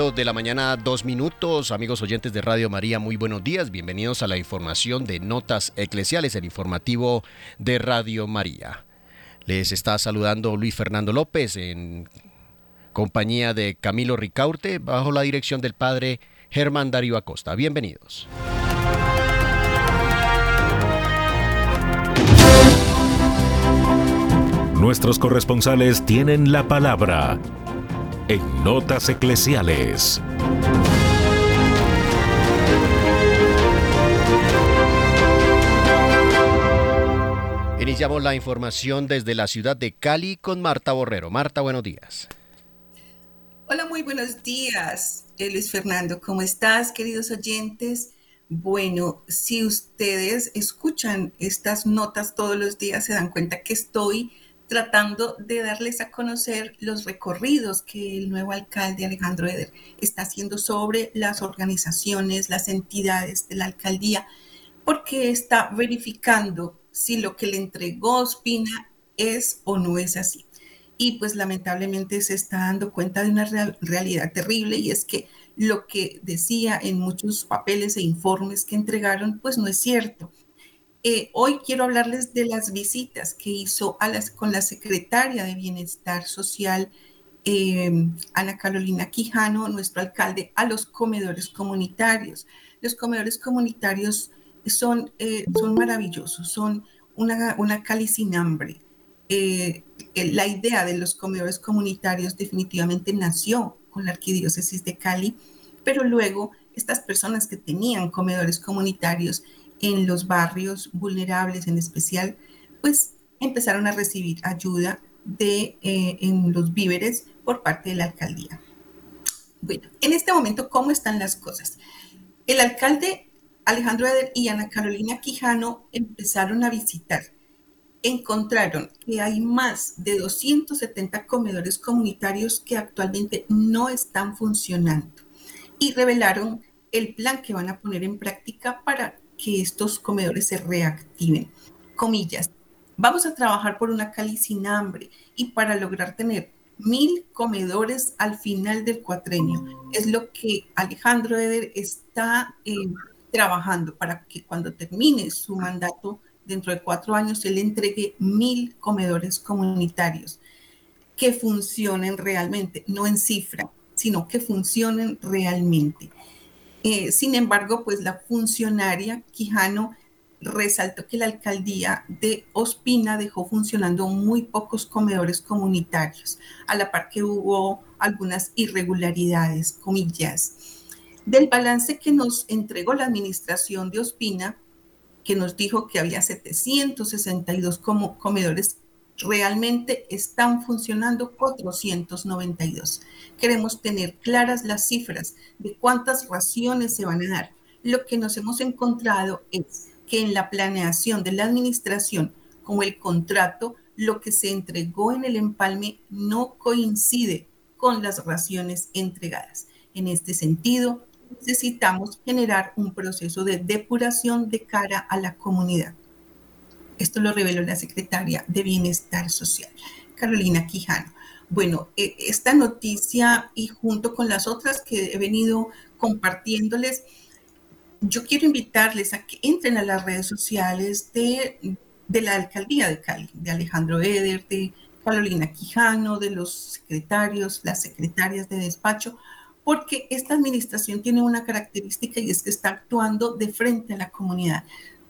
8 de la mañana, dos minutos. Amigos oyentes de Radio María, muy buenos días. Bienvenidos a la información de Notas Eclesiales, el informativo de Radio María. Les está saludando Luis Fernando López en compañía de Camilo Ricaurte, bajo la dirección del padre Germán Darío Acosta. Bienvenidos. Nuestros corresponsales tienen la palabra en Notas Eclesiales. Iniciamos la información desde la ciudad de Cali con Marta Borrero. Marta, buenos días. Hola, muy buenos días, eh, Luis Fernando. ¿Cómo estás, queridos oyentes? Bueno, si ustedes escuchan estas notas todos los días, se dan cuenta que estoy tratando de darles a conocer los recorridos que el nuevo alcalde Alejandro Eder está haciendo sobre las organizaciones, las entidades de la alcaldía, porque está verificando si lo que le entregó Spina es o no es así. Y pues lamentablemente se está dando cuenta de una realidad terrible y es que lo que decía en muchos papeles e informes que entregaron, pues no es cierto. Eh, hoy quiero hablarles de las visitas que hizo a con la secretaria de Bienestar Social, em, Ana Carolina Quijano, nuestro alcalde, a los comedores comunitarios. Los comedores comunitarios son, eh, son maravillosos, son una, una cali sin hambre. Eh, la idea de los comedores comunitarios definitivamente nació con la arquidiócesis de Cali, pero luego estas personas que tenían comedores comunitarios en los barrios vulnerables en especial, pues empezaron a recibir ayuda de, eh, en los víveres por parte de la alcaldía. Bueno, en este momento, ¿cómo están las cosas? El alcalde Alejandro Eder y Ana Carolina Quijano empezaron a visitar. Encontraron que hay más de 270 comedores comunitarios que actualmente no están funcionando y revelaron el plan que van a poner en práctica para que estos comedores se reactiven. Comillas, vamos a trabajar por una Cali sin hambre y para lograr tener mil comedores al final del cuatrenio. Es lo que Alejandro Eder está eh, trabajando para que cuando termine su mandato dentro de cuatro años, él entregue mil comedores comunitarios que funcionen realmente, no en cifra, sino que funcionen realmente. Eh, sin embargo, pues la funcionaria Quijano resaltó que la alcaldía de Ospina dejó funcionando muy pocos comedores comunitarios, a la par que hubo algunas irregularidades, comillas. Del balance que nos entregó la administración de Ospina, que nos dijo que había 762 comedores realmente están funcionando 492. Queremos tener claras las cifras de cuántas raciones se van a dar. Lo que nos hemos encontrado es que en la planeación de la administración, como el contrato, lo que se entregó en el empalme no coincide con las raciones entregadas. En este sentido, necesitamos generar un proceso de depuración de cara a la comunidad. Esto lo reveló la secretaria de Bienestar Social, Carolina Quijano. Bueno, e, esta noticia y junto con las otras que he venido compartiéndoles, yo quiero invitarles a que entren a las redes sociales de, de la alcaldía de Cali, de Alejandro Eder, de Carolina Quijano, de los secretarios, las secretarias de despacho, porque esta administración tiene una característica y es que está actuando de frente a la comunidad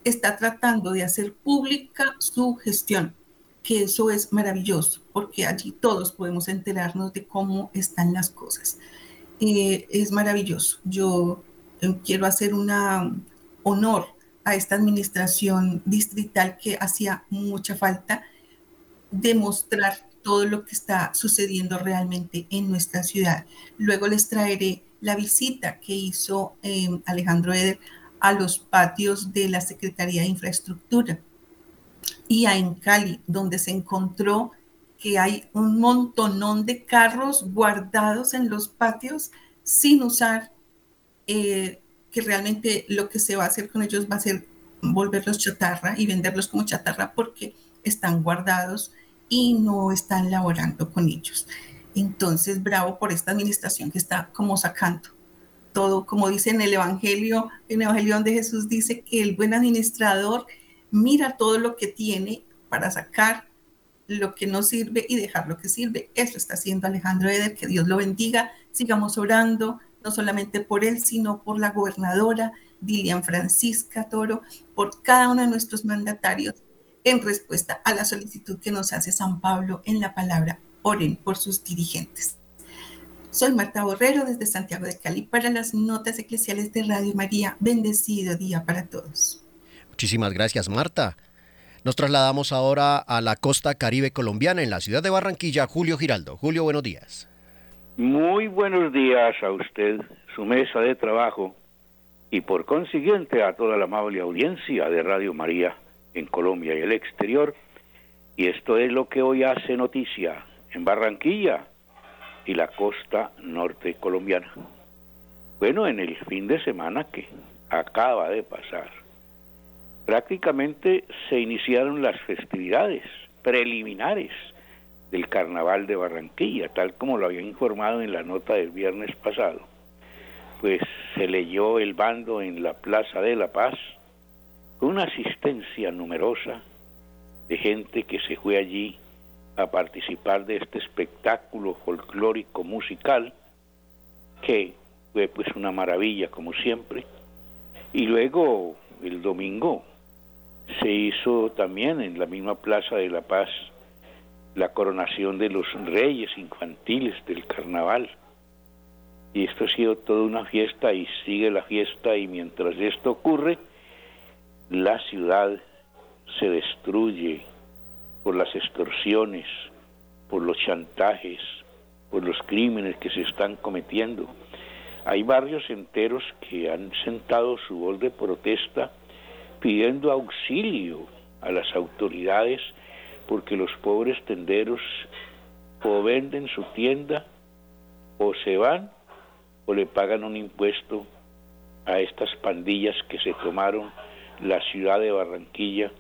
está tratando de hacer pública su gestión, que eso es maravilloso, porque allí todos podemos enterarnos de cómo están las cosas. Eh, es maravilloso. Yo eh, quiero hacer un honor a esta administración distrital que hacía mucha falta demostrar todo lo que está sucediendo realmente en nuestra ciudad. Luego les traeré la visita que hizo eh, Alejandro Eder a los patios de la Secretaría de Infraestructura y a en Cali, donde se encontró que hay un montonón de carros guardados en los patios sin usar, eh, que realmente lo que se va a hacer con ellos va a ser volverlos chatarra y venderlos como chatarra porque están guardados y no están laborando con ellos. Entonces, bravo por esta administración que está como sacando como dice en el Evangelio, en el Evangelio donde Jesús dice que el buen administrador mira todo lo que tiene para sacar lo que no sirve y dejar lo que sirve. Eso está haciendo Alejandro Eder, que Dios lo bendiga. Sigamos orando, no solamente por él, sino por la gobernadora Dilian Francisca Toro, por cada uno de nuestros mandatarios en respuesta a la solicitud que nos hace San Pablo en la palabra. Oren por sus dirigentes. Soy Marta Borrero desde Santiago de Cali para las notas eclesiales de Radio María. Bendecido día para todos. Muchísimas gracias, Marta. Nos trasladamos ahora a la costa caribe colombiana en la ciudad de Barranquilla. Julio Giraldo. Julio, buenos días. Muy buenos días a usted, su mesa de trabajo y por consiguiente a toda la amable audiencia de Radio María en Colombia y el exterior. Y esto es lo que hoy hace noticia en Barranquilla y la costa norte colombiana. Bueno, en el fin de semana que acaba de pasar, prácticamente se iniciaron las festividades preliminares del Carnaval de Barranquilla, tal como lo había informado en la nota del viernes pasado. Pues se leyó el bando en la Plaza de la Paz, con una asistencia numerosa de gente que se fue allí participar de este espectáculo folclórico musical, que fue pues una maravilla como siempre. Y luego el domingo se hizo también en la misma Plaza de la Paz la coronación de los reyes infantiles del carnaval. Y esto ha sido toda una fiesta y sigue la fiesta y mientras esto ocurre, la ciudad se destruye por las extorsiones, por los chantajes, por los crímenes que se están cometiendo. Hay barrios enteros que han sentado su voz de protesta pidiendo auxilio a las autoridades porque los pobres tenderos o venden su tienda o se van o le pagan un impuesto a estas pandillas que se tomaron la ciudad de Barranquilla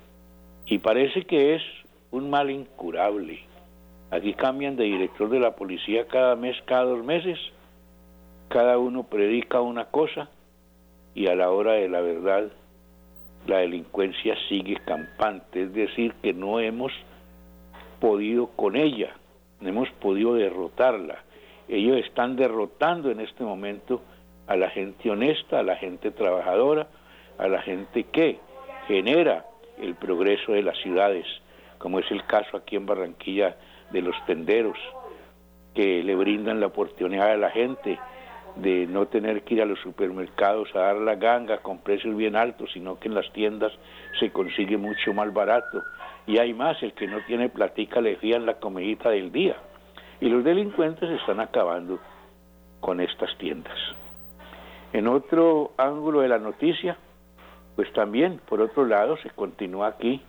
y parece que es un mal incurable. Aquí cambian de director de la policía cada mes, cada dos meses. Cada uno predica una cosa y a la hora de la verdad la delincuencia sigue campante. Es decir, que no hemos podido con ella, no hemos podido derrotarla. Ellos están derrotando en este momento a la gente honesta, a la gente trabajadora, a la gente que genera el progreso de las ciudades, como es el caso aquí en Barranquilla de los tenderos, que le brindan la oportunidad a la gente de no tener que ir a los supermercados a dar la ganga con precios bien altos, sino que en las tiendas se consigue mucho más barato. Y hay más, el que no tiene platica le fían la comidita del día. Y los delincuentes están acabando con estas tiendas. En otro ángulo de la noticia, pues también, por otro lado, se continúa aquí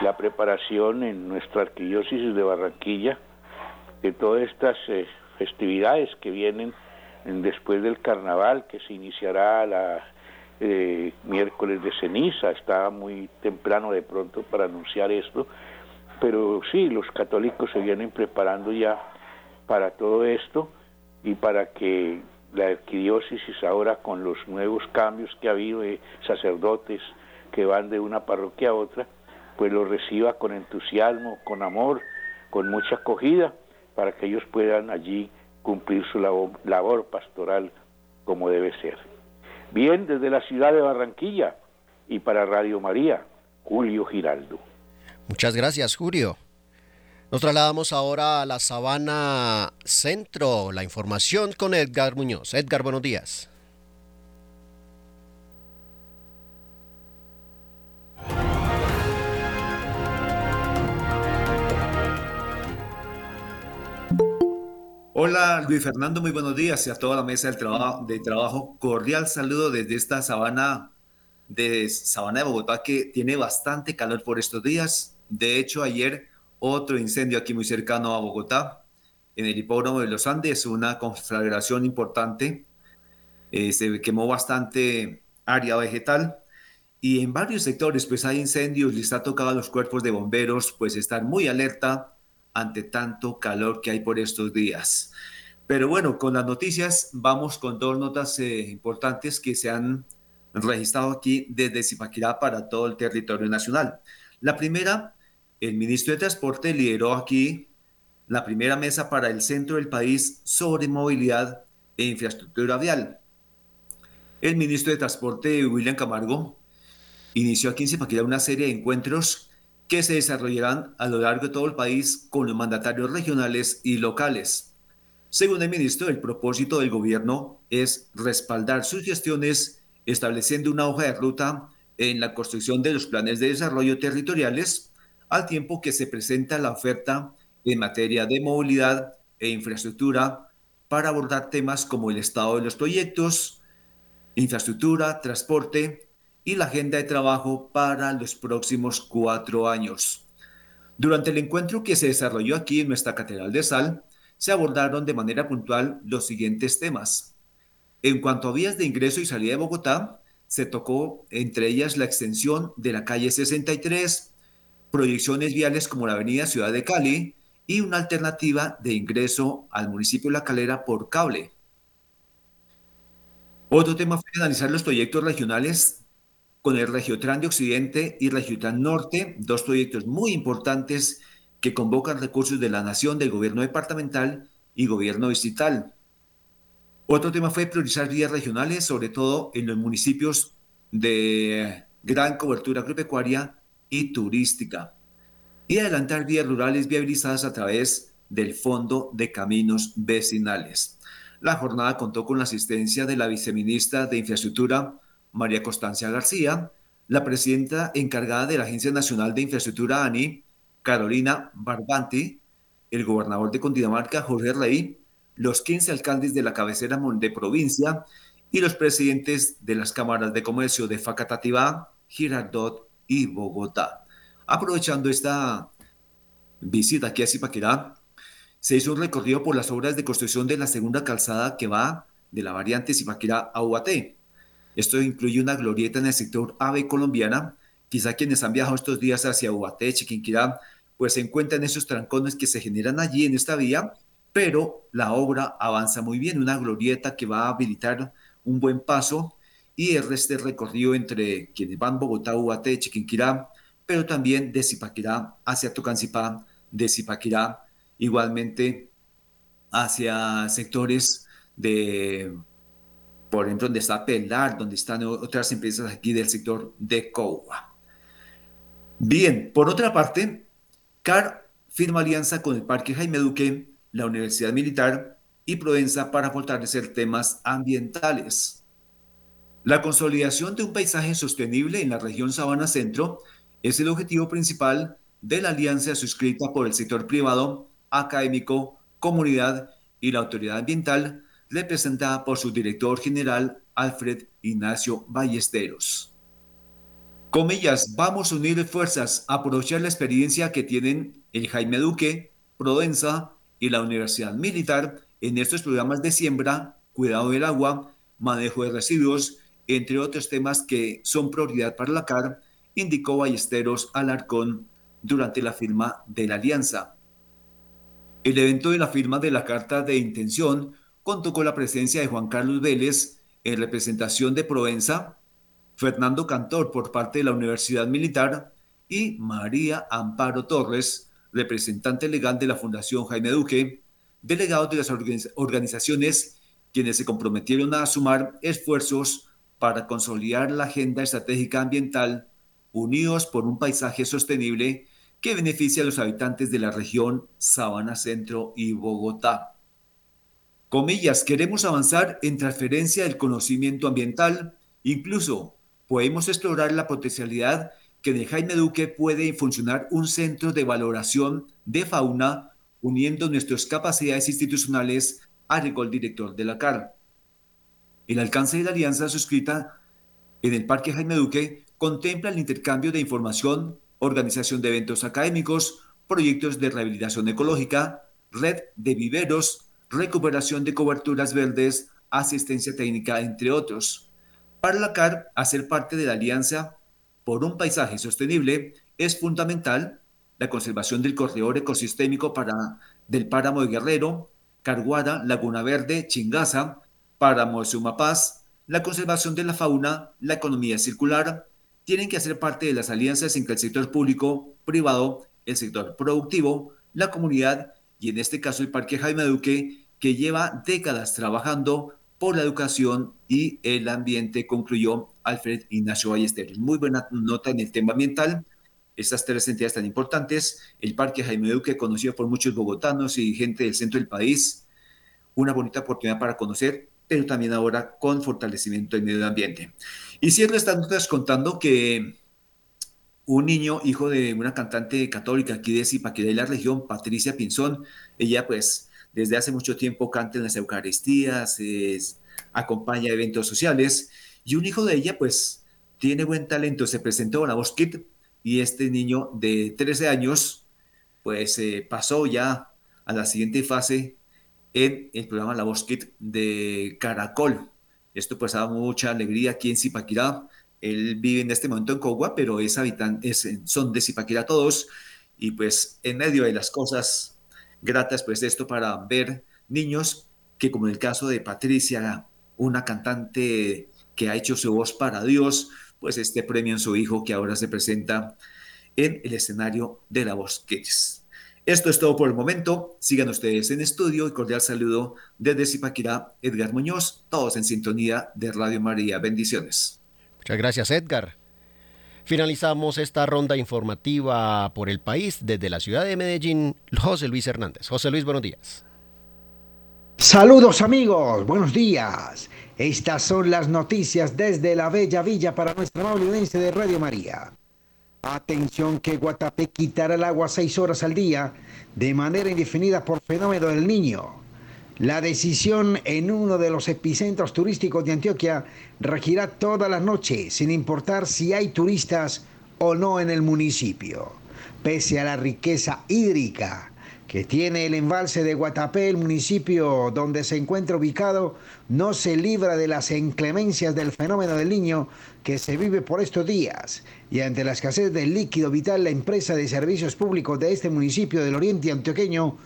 la preparación en nuestra arquidiócesis de Barranquilla de todas estas eh, festividades que vienen después del carnaval, que se iniciará la eh, miércoles de ceniza, está muy temprano de pronto para anunciar esto, pero sí, los católicos se vienen preparando ya para todo esto y para que la arquidiócesis ahora con los nuevos cambios que ha habido de sacerdotes que van de una parroquia a otra, pues lo reciba con entusiasmo, con amor, con mucha acogida, para que ellos puedan allí cumplir su labor, pastoral como debe ser. Bien, desde la ciudad de Barranquilla y para Radio María, Julio Giraldo. Muchas gracias, Julio. Nos trasladamos ahora a la Sabana Centro, la información con Edgar Muñoz. Edgar, buenos días. Hola Luis Fernando, muy buenos días y a toda la mesa del trabajo, de trabajo. Cordial saludo desde esta sabana de Sabana de Bogotá que tiene bastante calor por estos días. De hecho, ayer otro incendio aquí muy cercano a Bogotá, en el hipódromo de los Andes, una conflagración importante. Eh, se quemó bastante área vegetal y en varios sectores pues hay incendios, les ha tocado a los cuerpos de bomberos pues estar muy alerta ante tanto calor que hay por estos días. Pero bueno, con las noticias vamos con dos notas eh, importantes que se han registrado aquí desde Zipaquirá para todo el territorio nacional. La primera, el ministro de Transporte lideró aquí la primera mesa para el centro del país sobre movilidad e infraestructura vial. El ministro de Transporte, William Camargo, inició aquí en Zipaquirá una serie de encuentros que se desarrollarán a lo largo de todo el país con los mandatarios regionales y locales. Según el ministro, el propósito del gobierno es respaldar sus gestiones estableciendo una hoja de ruta en la construcción de los planes de desarrollo territoriales, al tiempo que se presenta la oferta en materia de movilidad e infraestructura para abordar temas como el estado de los proyectos, infraestructura, transporte y la agenda de trabajo para los próximos cuatro años. Durante el encuentro que se desarrolló aquí en nuestra Catedral de Sal, se abordaron de manera puntual los siguientes temas. En cuanto a vías de ingreso y salida de Bogotá, se tocó entre ellas la extensión de la calle 63, proyecciones viales como la avenida Ciudad de Cali y una alternativa de ingreso al municipio de La Calera por cable. Otro tema fue analizar los proyectos regionales con el Regiotran de Occidente y Regiotran Norte, dos proyectos muy importantes que convocan recursos de la Nación, del gobierno departamental y gobierno distrital. Otro tema fue priorizar vías regionales, sobre todo en los municipios de gran cobertura agropecuaria y turística, y adelantar vías rurales viabilizadas a través del Fondo de Caminos Vecinales. La jornada contó con la asistencia de la viceministra de Infraestructura, María Constancia García, la presidenta encargada de la Agencia Nacional de Infraestructura, ANI, Carolina Barbanti, el gobernador de Cundinamarca, Jorge Rey, los 15 alcaldes de la cabecera de provincia y los presidentes de las cámaras de comercio de Facatativá, Girardot y Bogotá. Aprovechando esta visita aquí a Zipaquirá, se hizo un recorrido por las obras de construcción de la segunda calzada que va de la variante Zipaquirá a Ubaté. Esto incluye una glorieta en el sector AVE colombiana. Quizá quienes han viajado estos días hacia Ubaté, Chiquinquirá, pues se encuentran esos trancones que se generan allí en esta vía, pero la obra avanza muy bien, una glorieta que va a habilitar un buen paso y el resto recorrido entre quienes van Bogotá, Ubaté, Chiquinquirá, pero también de Zipaquirá hacia Tocancipá, de Zipaquirá igualmente hacia sectores de, por ejemplo, donde está Pelar, donde están otras empresas aquí del sector de Coua. Bien, por otra parte, CAR firma alianza con el Parque Jaime Duque, la Universidad Militar y Provenza para fortalecer temas ambientales. La consolidación de un paisaje sostenible en la región Sabana Centro es el objetivo principal de la alianza suscrita por el sector privado, académico, comunidad y la autoridad ambiental, representada por su director general Alfred Ignacio Ballesteros. Comillas, vamos a unir fuerzas, aprovechar la experiencia que tienen el Jaime Duque, Provenza y la Universidad Militar en estos programas de siembra, cuidado del agua, manejo de residuos, entre otros temas que son prioridad para la CAR, indicó Ballesteros Alarcón durante la firma de la alianza. El evento de la firma de la carta de intención contó con la presencia de Juan Carlos Vélez en representación de Provenza, Fernando Cantor por parte de la Universidad Militar y María Amparo Torres, representante legal de la Fundación Jaime Duque, delegados de las organizaciones quienes se comprometieron a sumar esfuerzos para consolidar la agenda estratégica ambiental unidos por un paisaje sostenible que beneficie a los habitantes de la región Sabana Centro y Bogotá. Comillas, queremos avanzar en transferencia del conocimiento ambiental, incluso podemos explorar la potencialidad que en Jaime Duque puede funcionar un centro de valoración de fauna uniendo nuestras capacidades institucionales, agregó el director de la CAR. El alcance de la alianza suscrita en el Parque Jaime Duque contempla el intercambio de información, organización de eventos académicos, proyectos de rehabilitación ecológica, red de viveros, recuperación de coberturas verdes, asistencia técnica, entre otros. Para la hacer parte de la Alianza por un Paisaje Sostenible es fundamental la conservación del corredor ecosistémico para, del páramo de Guerrero, Carguara, Laguna Verde, Chingaza, páramo de Sumapaz, la conservación de la fauna, la economía circular, tienen que hacer parte de las alianzas entre el sector público, privado, el sector productivo, la comunidad y en este caso el Parque Jaime Duque, que lleva décadas trabajando por la educación y el ambiente, concluyó Alfred Ignacio Ballesteros. Muy buena nota en el tema ambiental. Estas tres entidades tan importantes, el Parque Jaime Duque, conocido por muchos bogotanos y gente del centro del país, una bonita oportunidad para conocer, pero también ahora con fortalecimiento del medio ambiente. Y cierro estas notas contando que un niño, hijo de una cantante católica aquí de Zipaquirá y la región, Patricia Pinzón, ella pues desde hace mucho tiempo canta en las Eucaristías, acompaña eventos sociales, y un hijo de ella pues tiene buen talento, se presentó a la Voz Kit, y este niño de 13 años pues eh, pasó ya a la siguiente fase en el programa La Voz Kit de Caracol. Esto pues da mucha alegría aquí en Zipaquirá, él vive en este momento en Cogua, pero es habitante, son de Zipaquirá todos. Y pues en medio de las cosas gratas, pues esto para ver niños que como en el caso de Patricia, una cantante que ha hecho su voz para Dios, pues este premio en su hijo que ahora se presenta en el escenario de la voz Kids. Esto es todo por el momento. Sigan ustedes en estudio y cordial saludo desde Zipaquirá, Edgar Muñoz, todos en sintonía de Radio María. Bendiciones. Muchas gracias, Edgar. Finalizamos esta ronda informativa por el país desde la ciudad de Medellín, José Luis Hernández. José Luis, buenos días. Saludos amigos, buenos días. Estas son las noticias desde la Bella Villa para nuestra audiencia de Radio María. Atención que Guatapé quitará el agua seis horas al día de manera indefinida por fenómeno del niño. La decisión en uno de los epicentros turísticos de Antioquia regirá toda la noche, sin importar si hay turistas o no en el municipio. Pese a la riqueza hídrica que tiene el embalse de Guatapé, el municipio donde se encuentra ubicado, no se libra de las inclemencias del fenómeno del niño que se vive por estos días. Y ante la escasez del líquido vital, la empresa de servicios públicos de este municipio del oriente antioqueño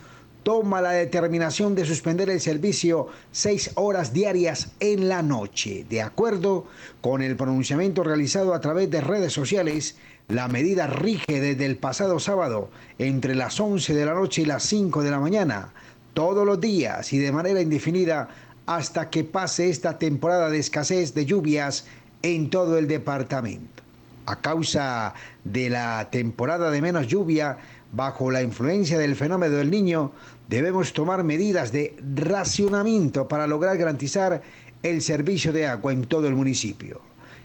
toma la determinación de suspender el servicio seis horas diarias en la noche. De acuerdo con el pronunciamiento realizado a través de redes sociales, la medida rige desde el pasado sábado entre las 11 de la noche y las 5 de la mañana, todos los días y de manera indefinida hasta que pase esta temporada de escasez de lluvias en todo el departamento. A causa de la temporada de menos lluvia, bajo la influencia del fenómeno del niño, debemos tomar medidas de racionamiento para lograr garantizar el servicio de agua en todo el municipio.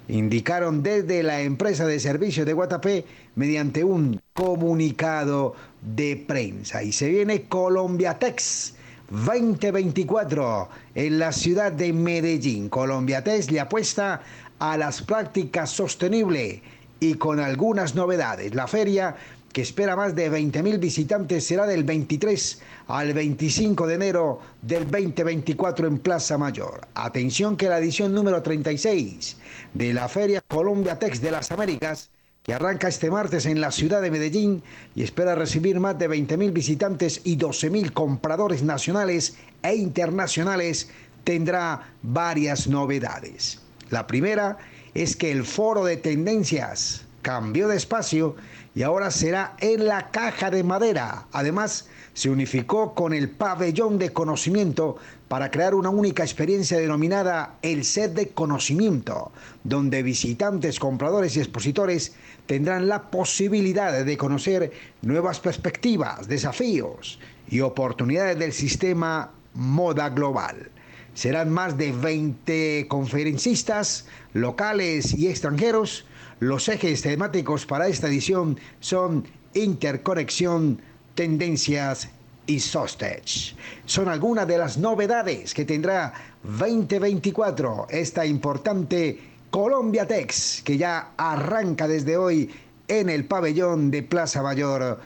Indicaron desde la empresa de servicios de Guatapé mediante un comunicado de prensa. Y se viene Colombiatex 2024 en la ciudad de Medellín. Colombiatex le apuesta a las prácticas sostenibles y con algunas novedades. La feria que espera más de 20.000 visitantes, será del 23 al 25 de enero del 2024 en Plaza Mayor. Atención que la edición número 36 de la Feria Colombia Tex de las Américas, que arranca este martes en la ciudad de Medellín y espera recibir más de 20.000 visitantes y 12.000 compradores nacionales e internacionales, tendrá varias novedades. La primera es que el foro de tendencias cambió de espacio y ahora será en la caja de madera. Además, se unificó con el pabellón de conocimiento para crear una única experiencia denominada el set de conocimiento, donde visitantes, compradores y expositores tendrán la posibilidad de conocer nuevas perspectivas, desafíos y oportunidades del sistema moda global. Serán más de 20 conferencistas locales y extranjeros los ejes temáticos para esta edición son interconexión, tendencias y Sostech. Son algunas de las novedades que tendrá 2024 esta importante Colombia Tex que ya arranca desde hoy en el pabellón de Plaza Mayor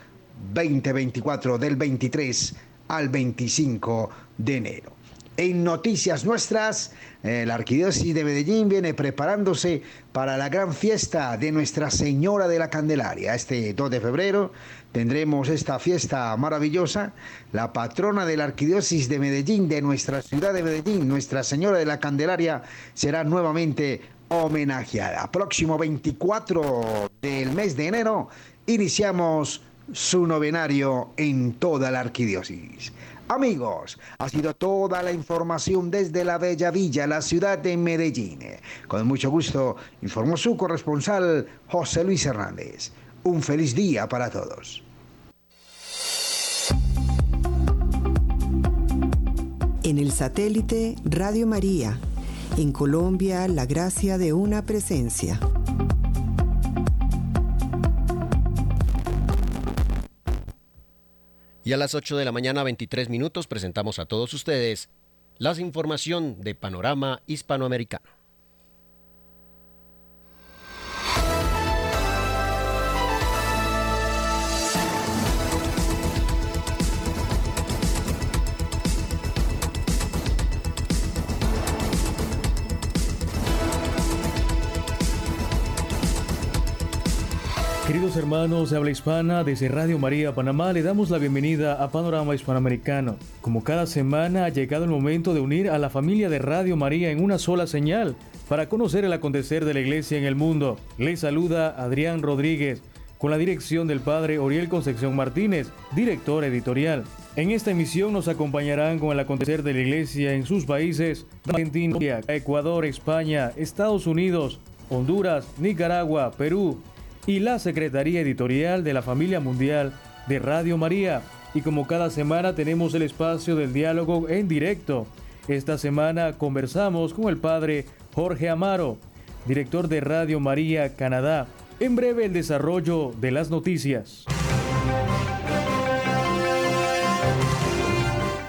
2024 del 23 al 25 de enero. En noticias nuestras, eh, la Arquidiócesis de Medellín viene preparándose para la gran fiesta de Nuestra Señora de la Candelaria. Este 2 de febrero tendremos esta fiesta maravillosa. La patrona de la Arquidiócesis de Medellín, de nuestra ciudad de Medellín, Nuestra Señora de la Candelaria, será nuevamente homenajeada. Próximo 24 del mes de enero iniciamos su novenario en toda la arquidiócesis. Amigos, ha sido toda la información desde la Bella Villa, la ciudad de Medellín. Con mucho gusto informó su corresponsal José Luis Hernández. Un feliz día para todos. En el satélite Radio María, en Colombia, la gracia de una presencia. Y a las 8 de la mañana 23 minutos presentamos a todos ustedes la información de Panorama Hispanoamericano. Hermanos de habla hispana, desde Radio María Panamá le damos la bienvenida a Panorama Hispanoamericano. Como cada semana ha llegado el momento de unir a la familia de Radio María en una sola señal para conocer el acontecer de la iglesia en el mundo. Les saluda Adrián Rodríguez con la dirección del padre Oriel Concepción Martínez, director editorial. En esta emisión nos acompañarán con el acontecer de la iglesia en sus países, Argentina, Ecuador, España, Estados Unidos, Honduras, Nicaragua, Perú, y la Secretaría Editorial de la Familia Mundial de Radio María. Y como cada semana tenemos el espacio del diálogo en directo. Esta semana conversamos con el padre Jorge Amaro, director de Radio María Canadá. En breve el desarrollo de las noticias.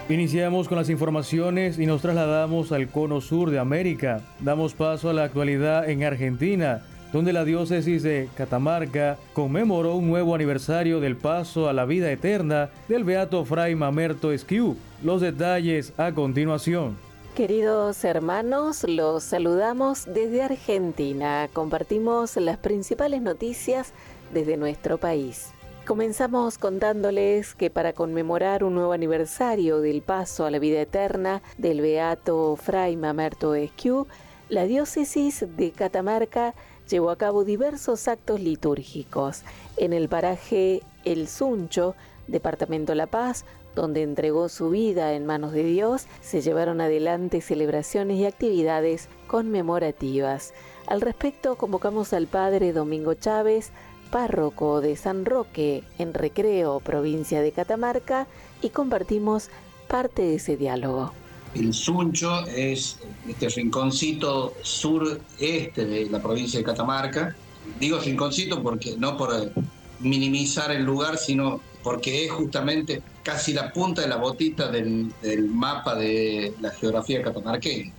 Iniciamos con las informaciones y nos trasladamos al cono sur de América. Damos paso a la actualidad en Argentina donde la diócesis de Catamarca conmemoró un nuevo aniversario del paso a la vida eterna del beato Fray Mamerto Esquiú. Los detalles a continuación. Queridos hermanos, los saludamos desde Argentina. Compartimos las principales noticias desde nuestro país. Comenzamos contándoles que para conmemorar un nuevo aniversario del paso a la vida eterna del beato Fray Mamerto Esquiú, la diócesis de Catamarca llevó a cabo diversos actos litúrgicos en el paraje El Suncho, Departamento La Paz, donde entregó su vida en manos de Dios, se llevaron adelante celebraciones y actividades conmemorativas. Al respecto, convocamos al padre Domingo Chávez, párroco de San Roque, en Recreo, provincia de Catamarca, y compartimos parte de ese diálogo. El Suncho es este rinconcito sureste de la provincia de Catamarca. Digo rinconcito porque no por minimizar el lugar, sino porque es justamente casi la punta de la botita del, mapa de la geografía catamarqueña.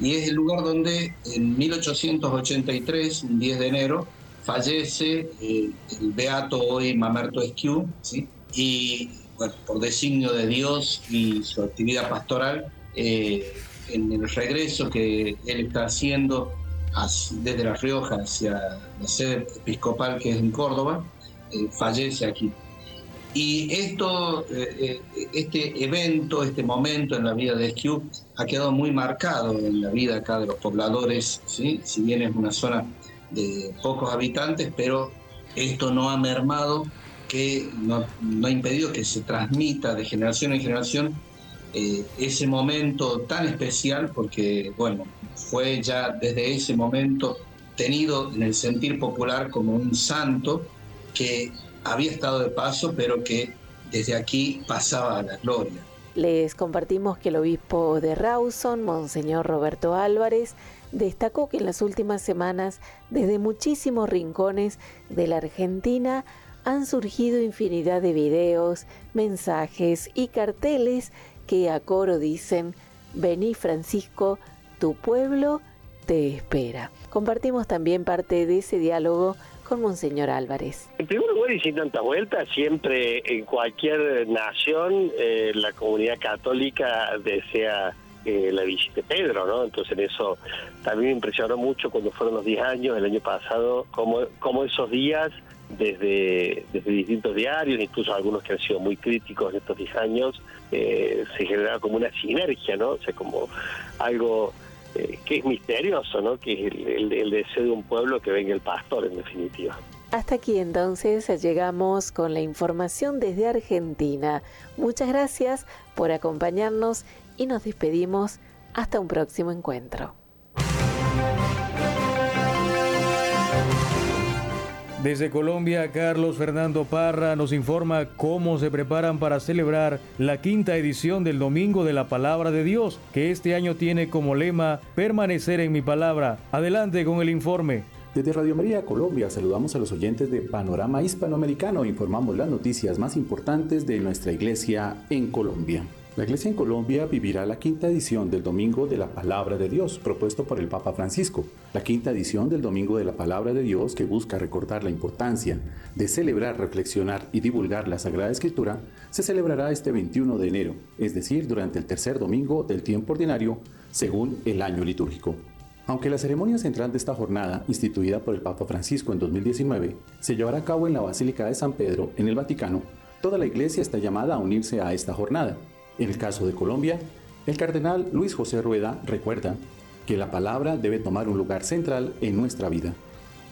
Y es el lugar donde en 1883, un 10 de enero, fallece eh, el beato hoy Mamerto Esquiú, ¿sí? y por designio de Dios y su actividad pastoral, eh, en el regreso que él está haciendo desde La Rioja hacia la sede episcopal que es en Córdoba, eh, fallece aquí. Y esto, eh, este evento, este momento en la vida de Esquiú ha quedado muy marcado en la vida acá de los pobladores, ¿sí? si bien es una zona de pocos habitantes, pero esto no ha mermado, que no, no ha impedido que se transmita de generación en generación eh, ese momento tan especial porque, bueno, fue ya desde ese momento tenido en el sentir popular como un santo que había estado de paso, pero que desde aquí pasaba a la gloria. Les compartimos que el obispo de Rawson, Monseñor Roberto Álvarez, destacó que en las últimas semanas, desde muchísimos rincones de la Argentina, han surgido infinidad de videos, mensajes y carteles que a coro dicen, vení Francisco, tu pueblo te espera. Compartimos también parte de ese diálogo con Monseñor Álvarez. En primer lugar y sin tanta vuelta, siempre en cualquier nación eh, la comunidad católica desea eh, la visita de Pedro, ¿no? Entonces en eso también me impresionó mucho cuando fueron los 10 años, el año pasado, cómo esos días desde, desde distintos diarios, incluso algunos que han sido muy críticos en estos 10 años, eh, se generaba como una sinergia, ¿no? O sea, como algo eh, que es misterioso, ¿no? Que es el, deseo de un pueblo que venga el pastor, en definitiva. Hasta aquí entonces llegamos con la información desde Argentina. Muchas gracias por acompañarnos y nos despedimos hasta un próximo encuentro. Desde Colombia, Carlos Fernando Parra nos informa cómo se preparan para celebrar la quinta edición del Domingo de la Palabra de Dios, que este año tiene como lema Permanecer en mi palabra. Adelante con el informe. Desde Radio María Colombia saludamos a los oyentes de Panorama Hispanoamericano informamos las noticias más importantes de nuestra iglesia en Colombia. La Iglesia en Colombia vivirá la quinta edición del Domingo de la Palabra de Dios, propuesto por el Papa Francisco. La quinta edición del Domingo de la Palabra de Dios, que busca recordar la importancia de celebrar, reflexionar y divulgar la Sagrada Escritura, se celebrará este 21 de enero, es decir, durante el tercer domingo del tiempo ordinario, según el año litúrgico. Aunque la ceremonia central de esta jornada, instituida por el Papa Francisco en 2019, se llevará a cabo en la Basílica de San Pedro, en el Vaticano, toda la Iglesia está llamada a unirse a esta jornada. En el caso de Colombia, el cardenal Luis José Rueda recuerda que la palabra debe tomar un lugar central en nuestra vida.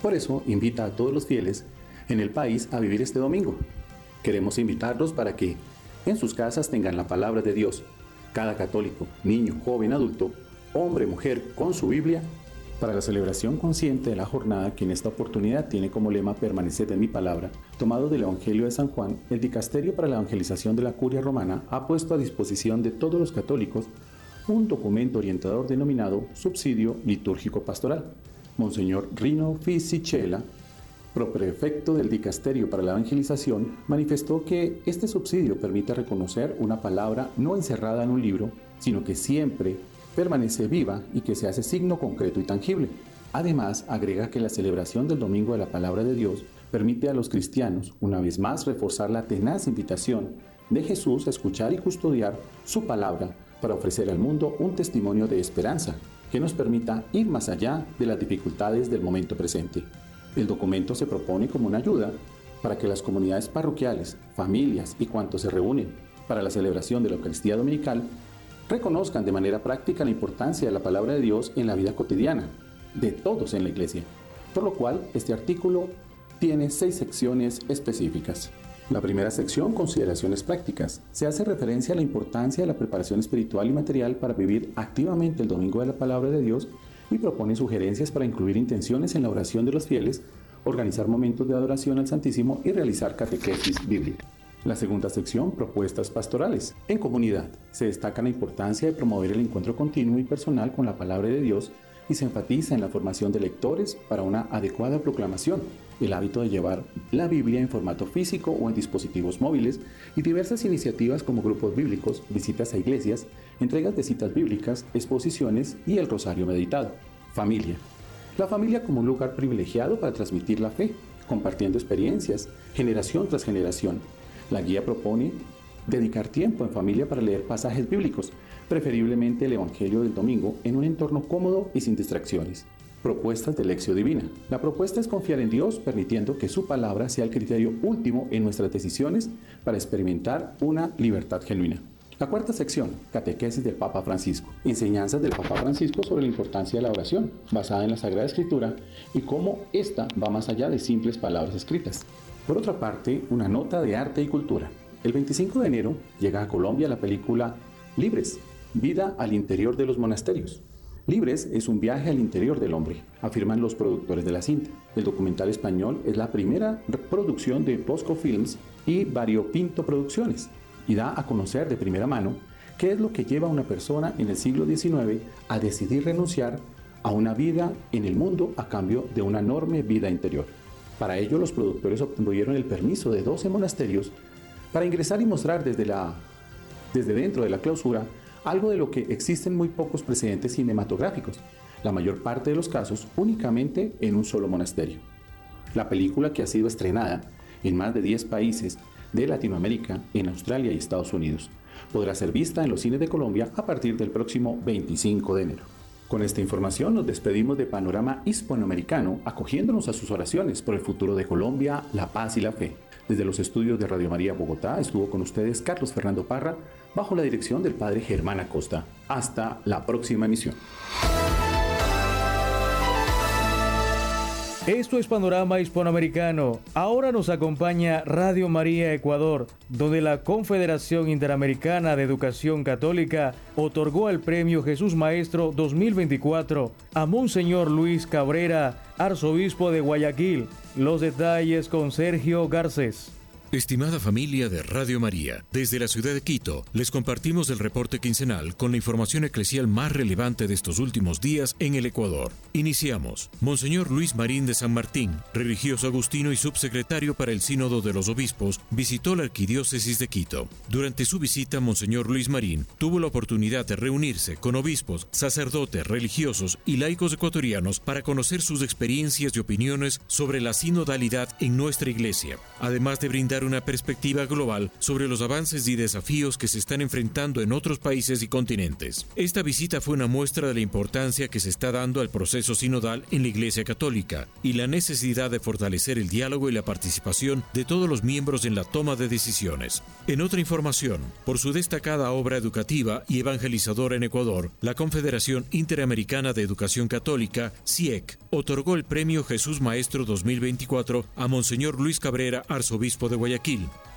Por eso invita a todos los fieles en el país a vivir este domingo. Queremos invitarlos para que en sus casas tengan la palabra de Dios. Cada católico, niño, joven, adulto, hombre, mujer, con su Biblia, para la celebración consciente de la jornada que en esta oportunidad tiene como lema Permanecer en mi palabra, tomado del Evangelio de San Juan, el Dicasterio para la Evangelización de la Curia Romana ha puesto a disposición de todos los católicos un documento orientador denominado Subsidio Litúrgico Pastoral. Monseñor Rino Fisichella, proprefecto del Dicasterio para la Evangelización, manifestó que este subsidio permite reconocer una palabra no encerrada en un libro, sino que siempre permanece viva y que se hace signo concreto y tangible. Además, agrega que la celebración del Domingo de la Palabra de Dios permite a los cristianos, una vez más, reforzar la tenaz invitación de Jesús a escuchar y custodiar su palabra para ofrecer al mundo un testimonio de esperanza que nos permita ir más allá de las dificultades del momento presente. El documento se propone como una ayuda para que las comunidades parroquiales, familias y cuantos se reúnen para la celebración de la Eucaristía Dominical reconozcan de manera práctica la importancia de la palabra de Dios en la vida cotidiana de todos en la iglesia, por lo cual este artículo tiene seis secciones específicas. La primera sección, consideraciones prácticas, se hace referencia a la importancia de la preparación espiritual y material para vivir activamente el Domingo de la Palabra de Dios y propone sugerencias para incluir intenciones en la oración de los fieles, organizar momentos de adoración al Santísimo y realizar catequesis bíblica. La segunda sección, propuestas pastorales. En comunidad, se destaca la importancia de promover el encuentro continuo y personal con la palabra de Dios y se enfatiza en la formación de lectores para una adecuada proclamación, el hábito de llevar la Biblia en formato físico o en dispositivos móviles y diversas iniciativas como grupos bíblicos, visitas a iglesias, entregas de citas bíblicas, exposiciones y el rosario meditado. Familia. La familia como un lugar privilegiado para transmitir la fe, compartiendo experiencias, generación tras generación, la guía propone dedicar tiempo en familia para leer pasajes bíblicos, preferiblemente el Evangelio del Domingo, en un entorno cómodo y sin distracciones. Propuestas de lección divina. La propuesta es confiar en Dios, permitiendo que su palabra sea el criterio último en nuestras decisiones para experimentar una libertad genuina. La cuarta sección, Catequesis del Papa Francisco. Enseñanzas del Papa Francisco sobre la importancia de la oración, basada en la Sagrada Escritura, y cómo ésta va más allá de simples palabras escritas. Por otra parte, una nota de arte y cultura. El 25 de enero llega a Colombia la película Libres, vida al interior de los monasterios. Libres es un viaje al interior del hombre, afirman los productores de la cinta. El documental español es la primera producción de Bosco Films y Variopinto Producciones y da a conocer de primera mano qué es lo que lleva a una persona en el siglo XIX a decidir renunciar a una vida en el mundo a cambio de una enorme vida interior. Para ello, los productores obtuvieron el permiso de 12 monasterios para ingresar y mostrar desde, la, desde dentro de la clausura algo de lo que existen muy pocos precedentes cinematográficos, la mayor parte de los casos únicamente en un solo monasterio. La película que ha sido estrenada en más de 10 países de Latinoamérica, en Australia y Estados Unidos, podrá ser vista en los cines de Colombia a partir del próximo 25 de enero. Con esta información nos despedimos de Panorama Hispanoamericano, acogiéndonos a sus oraciones por el futuro de Colombia, la paz y la fe. Desde los estudios de Radio María Bogotá estuvo con ustedes Carlos Fernando Parra, bajo la dirección del Padre Germán Acosta. Hasta la próxima emisión. Esto es Panorama Hispanoamericano. Ahora nos acompaña Radio María Ecuador, donde la Confederación Interamericana de Educación Católica otorgó el premio Jesús Maestro 2024 a Monseñor Luis Cabrera, arzobispo de Guayaquil. Los detalles con Sergio Garcés. Estimada familia de Radio María, desde la ciudad de Quito les compartimos el reporte quincenal con la información eclesial más relevante de estos últimos días en el Ecuador. Iniciamos. Monseñor Luis Marín de San Martín, religioso agustino y subsecretario para el Sínodo de los Obispos, visitó la Arquidiócesis de Quito. Durante su visita, Monseñor Luis Marín tuvo la oportunidad de reunirse con obispos, sacerdotes, religiosos y laicos ecuatorianos para conocer sus experiencias y opiniones sobre la sinodalidad en nuestra iglesia, además de brindar una perspectiva global sobre los avances y desafíos que se están enfrentando en otros países y continentes. Esta visita fue una muestra de la importancia que se está dando al proceso sinodal en la Iglesia Católica y la necesidad de fortalecer el diálogo y la participación de todos los miembros en la toma de decisiones. En otra información, por su destacada obra educativa y evangelizadora en Ecuador, la Confederación Interamericana de Educación Católica, CIEC, otorgó el Premio Jesús Maestro 2024 a Monseñor Luis Cabrera, arzobispo de Guayaquil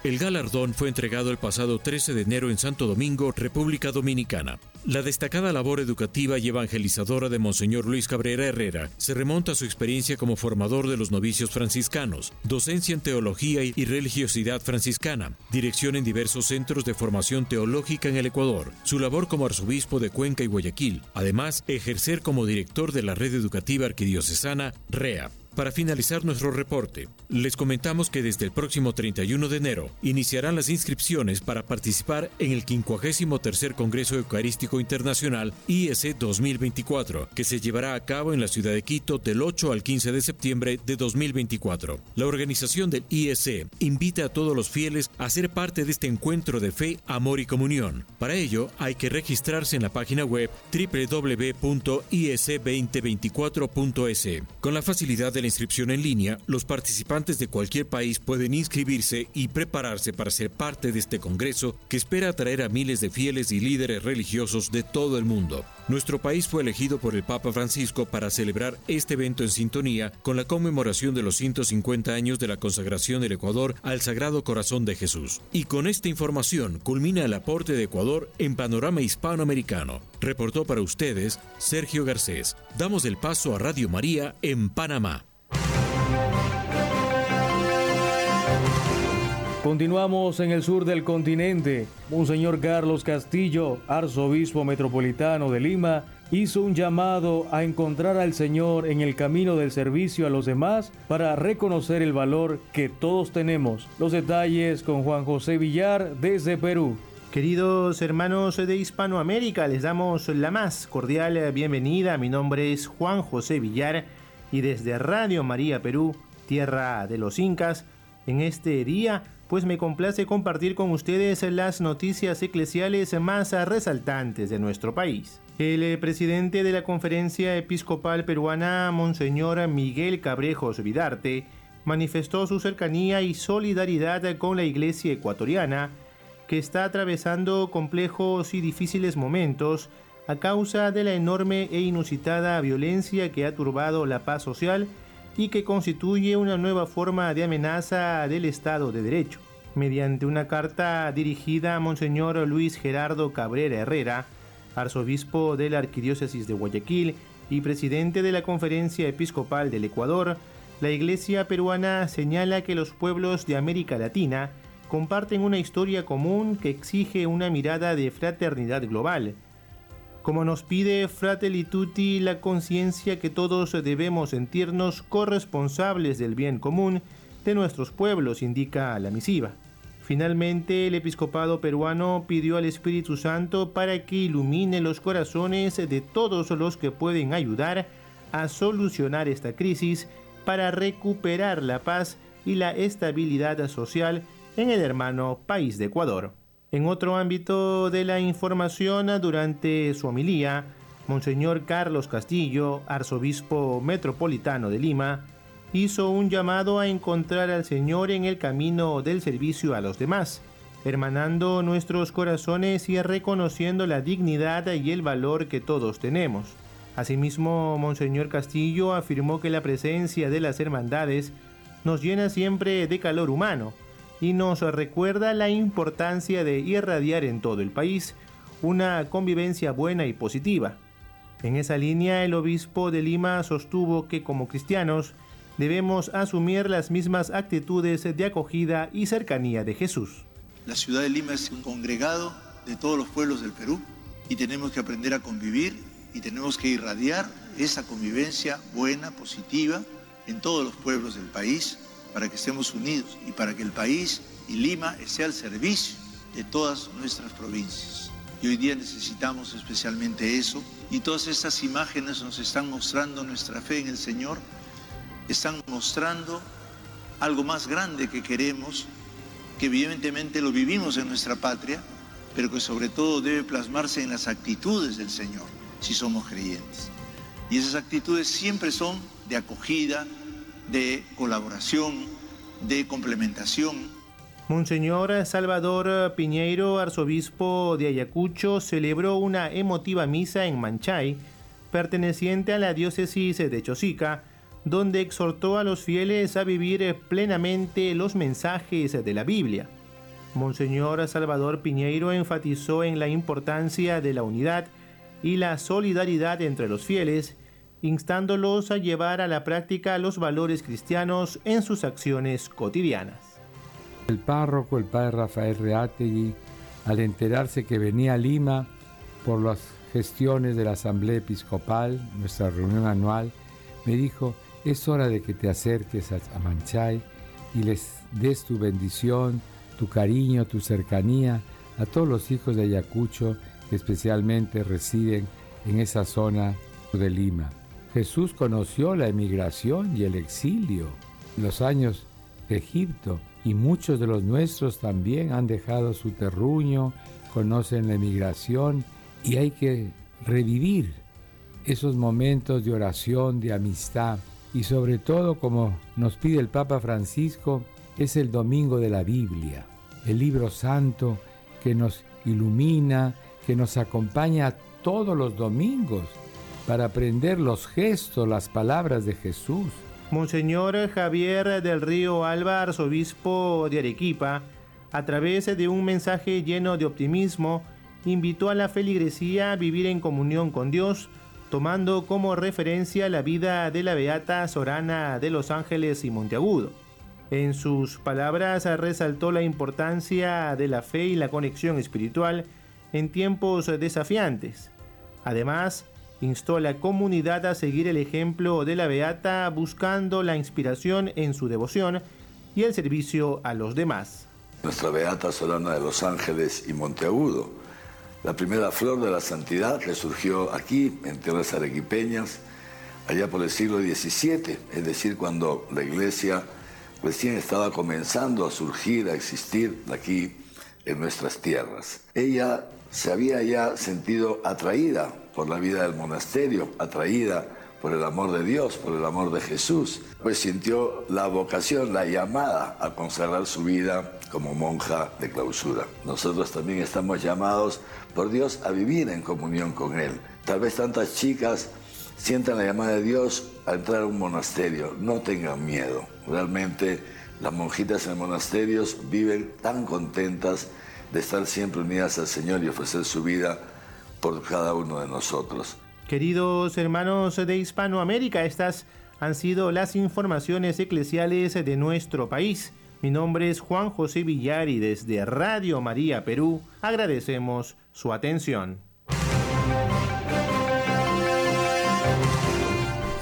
el galardón fue entregado el pasado 13 de enero en Santo Domingo, República Dominicana. La destacada labor educativa y evangelizadora de Monseñor Luis Cabrera Herrera se remonta a su experiencia como formador de los novicios franciscanos, docencia en teología y religiosidad franciscana, dirección en diversos centros de formación teológica en el Ecuador, su labor como arzobispo de Cuenca y Guayaquil, además ejercer como director de la red educativa arquidiocesana REA. Para finalizar nuestro reporte, les comentamos que desde el próximo 31 de enero iniciarán las inscripciones para participar en el 53 Congreso Eucarístico Internacional IEC 2024, que se llevará a cabo en la ciudad de Quito del 8 al 15 de septiembre de 2024. La organización del IEC invita a todos los fieles a ser parte de este encuentro de fe, amor y comunión. Para ello, hay que registrarse en la página web www.iec2024.es. Con la facilidad de la inscripción en línea, los participantes de cualquier país pueden inscribirse y prepararse para ser parte de este Congreso que espera atraer a miles de fieles y líderes religiosos de todo el mundo. Nuestro país fue elegido por el Papa Francisco para celebrar este evento en sintonía con la conmemoración de los 150 años de la consagración del Ecuador al Sagrado Corazón de Jesús. Y con esta información culmina el aporte de Ecuador en panorama hispanoamericano. Reportó para ustedes Sergio Garcés. Damos el paso a Radio María en Panamá. Continuamos en el sur del continente. Monseñor Carlos Castillo, arzobispo metropolitano de Lima, hizo un llamado a encontrar al Señor en el camino del servicio a los demás para reconocer el valor que todos tenemos. Los detalles con Juan José Villar desde Perú. Queridos hermanos de Hispanoamérica, les damos la más cordial bienvenida. Mi nombre es Juan José Villar y desde Radio María Perú, tierra de los incas, en este día pues me complace compartir con ustedes las noticias eclesiales más resaltantes de nuestro país. El presidente de la Conferencia Episcopal Peruana, Monseñor Miguel Cabrejos Vidarte, manifestó su cercanía y solidaridad con la Iglesia ecuatoriana, que está atravesando complejos y difíciles momentos a causa de la enorme e inusitada violencia que ha turbado la paz social y que constituye una nueva forma de amenaza del Estado de Derecho. Mediante una carta dirigida a Monseñor Luis Gerardo Cabrera Herrera, arzobispo de la Arquidiócesis de Guayaquil y presidente de la Conferencia Episcopal del Ecuador, la Iglesia peruana señala que los pueblos de América Latina comparten una historia común que exige una mirada de fraternidad global, como nos pide Fratelli Tutti la conciencia que todos debemos sentirnos corresponsables del bien común de nuestros pueblos, indica la misiva. Finalmente, el episcopado peruano pidió al Espíritu Santo para que ilumine los corazones de todos los que pueden ayudar a solucionar esta crisis para recuperar la paz y la estabilidad social en el hermano país de Ecuador. En otro ámbito de la información, durante su homilía, Monseñor Carlos Castillo, arzobispo metropolitano de Lima, hizo un llamado a encontrar al Señor en el camino del servicio a los demás, hermanando nuestros corazones y reconociendo la dignidad y el valor que todos tenemos. Asimismo, Monseñor Castillo afirmó que la presencia de las hermandades nos llena siempre de calor humano y nos recuerda la importancia de irradiar en todo el país una convivencia buena y positiva. En esa línea, el obispo de Lima sostuvo que como cristianos debemos asumir las mismas actitudes de acogida y cercanía de Jesús. La ciudad de Lima es un congregado de todos los pueblos del Perú y tenemos que aprender a convivir y tenemos que irradiar esa convivencia buena, positiva, en todos los pueblos del país para que estemos unidos y para que el país y Lima esté al servicio de todas nuestras provincias. Y hoy día necesitamos especialmente eso. Y todas estas imágenes nos están mostrando nuestra fe en el Señor, están mostrando algo más grande que queremos, que evidentemente lo vivimos en nuestra patria, pero que sobre todo debe plasmarse en las actitudes del Señor, si somos creyentes. Y esas actitudes siempre son de acogida, de colaboración, de complementación, Monseñor Salvador Piñeiro, arzobispo de Ayacucho, celebró una emotiva misa en Manchay, perteneciente a la diócesis de Chosica, donde exhortó a los fieles a vivir plenamente los mensajes de la Biblia. Monseñor Salvador Piñeiro enfatizó en la importancia de la unidad y la solidaridad entre los fieles, instándolos a llevar a la práctica los valores cristianos en sus acciones cotidianas. El párroco, el padre Rafael Reategui, al enterarse que venía a Lima por las gestiones de la Asamblea Episcopal, nuestra reunión anual, me dijo, es hora de que te acerques a Manchay y les des tu bendición, tu cariño, tu cercanía a todos los hijos de Ayacucho que especialmente residen en esa zona de Lima. Jesús conoció la emigración y el exilio, los años de Egipto, y muchos de los nuestros también han dejado su terruño, conocen la emigración y hay que revivir esos momentos de oración, de amistad y sobre todo como nos pide el Papa Francisco, es el domingo de la Biblia, el libro santo que nos ilumina, que nos acompaña todos los domingos para aprender los gestos, las palabras de Jesús. Monseñor Javier del Río Alba, arzobispo de Arequipa, a través de un mensaje lleno de optimismo, invitó a la feligresía a vivir en comunión con Dios, tomando como referencia la vida de la beata Sorana de Los Ángeles y Monteagudo. En sus palabras resaltó la importancia de la fe y la conexión espiritual en tiempos desafiantes. Además, instó a la comunidad a seguir el ejemplo de la Beata buscando la inspiración en su devoción y el servicio a los demás. Nuestra Beata Solana de los Ángeles y Monteagudo, la primera flor de la santidad que surgió aquí, en tierras arequipeñas, allá por el siglo XVII, es decir, cuando la iglesia recién estaba comenzando a surgir, a existir aquí en nuestras tierras. Ella se había ya sentido atraída por la vida del monasterio, atraída por el amor de Dios, por el amor de Jesús, pues sintió la vocación, la llamada a consagrar su vida como monja de clausura. Nosotros también estamos llamados por Dios a vivir en comunión con Él. Tal vez tantas chicas sientan la llamada de Dios a entrar a un monasterio. No tengan miedo. Realmente las monjitas en monasterios viven tan contentas de estar siempre unidas al Señor y ofrecer su vida por cada uno de nosotros. Queridos hermanos de Hispanoamérica, estas han sido las informaciones eclesiales de nuestro país. Mi nombre es Juan José Villar y desde Radio María Perú agradecemos su atención.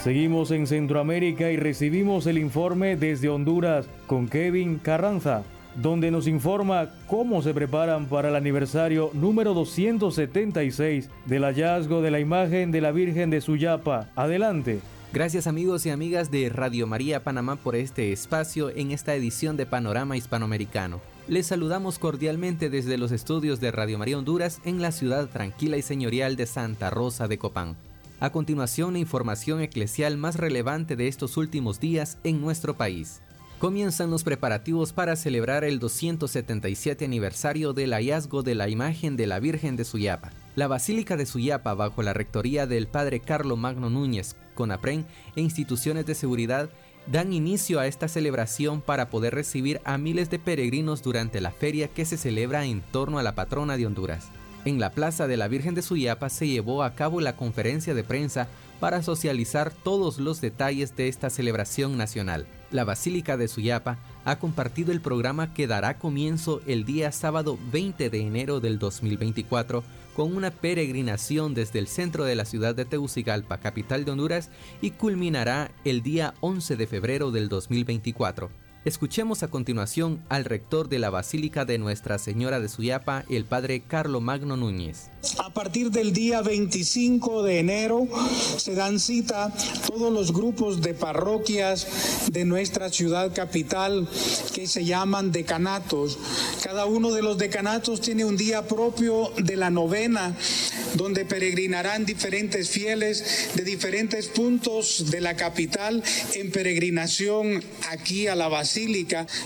Seguimos en Centroamérica y recibimos el informe desde Honduras con Kevin Carranza donde nos informa cómo se preparan para el aniversario número 276 del hallazgo de la imagen de la Virgen de Suyapa. Adelante. Gracias amigos y amigas de Radio María Panamá por este espacio en esta edición de Panorama Hispanoamericano. Les saludamos cordialmente desde los estudios de Radio María Honduras en la ciudad tranquila y señorial de Santa Rosa de Copán. A continuación, la información eclesial más relevante de estos últimos días en nuestro país. Comienzan los preparativos para celebrar el 277 aniversario del hallazgo de la imagen de la Virgen de Suyapa. La Basílica de Suyapa, bajo la rectoría del Padre Carlo Magno Núñez, CONAPREN e instituciones de seguridad, dan inicio a esta celebración para poder recibir a miles de peregrinos durante la feria que se celebra en torno a la patrona de Honduras. En la Plaza de la Virgen de Suyapa se llevó a cabo la conferencia de prensa para socializar todos los detalles de esta celebración nacional. La Basílica de Suyapa ha compartido el programa que dará comienzo el día sábado 20 de enero del 2024 con una peregrinación desde el centro de la ciudad de Tegucigalpa, capital de Honduras, y culminará el día 11 de febrero del 2024. Escuchemos a continuación al rector de la Basílica de Nuestra Señora de Suyapa, el padre Carlo Magno Núñez. A partir del día 25 de enero se dan cita todos los grupos de parroquias de nuestra ciudad capital que se llaman decanatos. Cada uno de los decanatos tiene un día propio de la novena donde peregrinarán diferentes fieles de diferentes puntos de la capital en peregrinación aquí a la Basílica.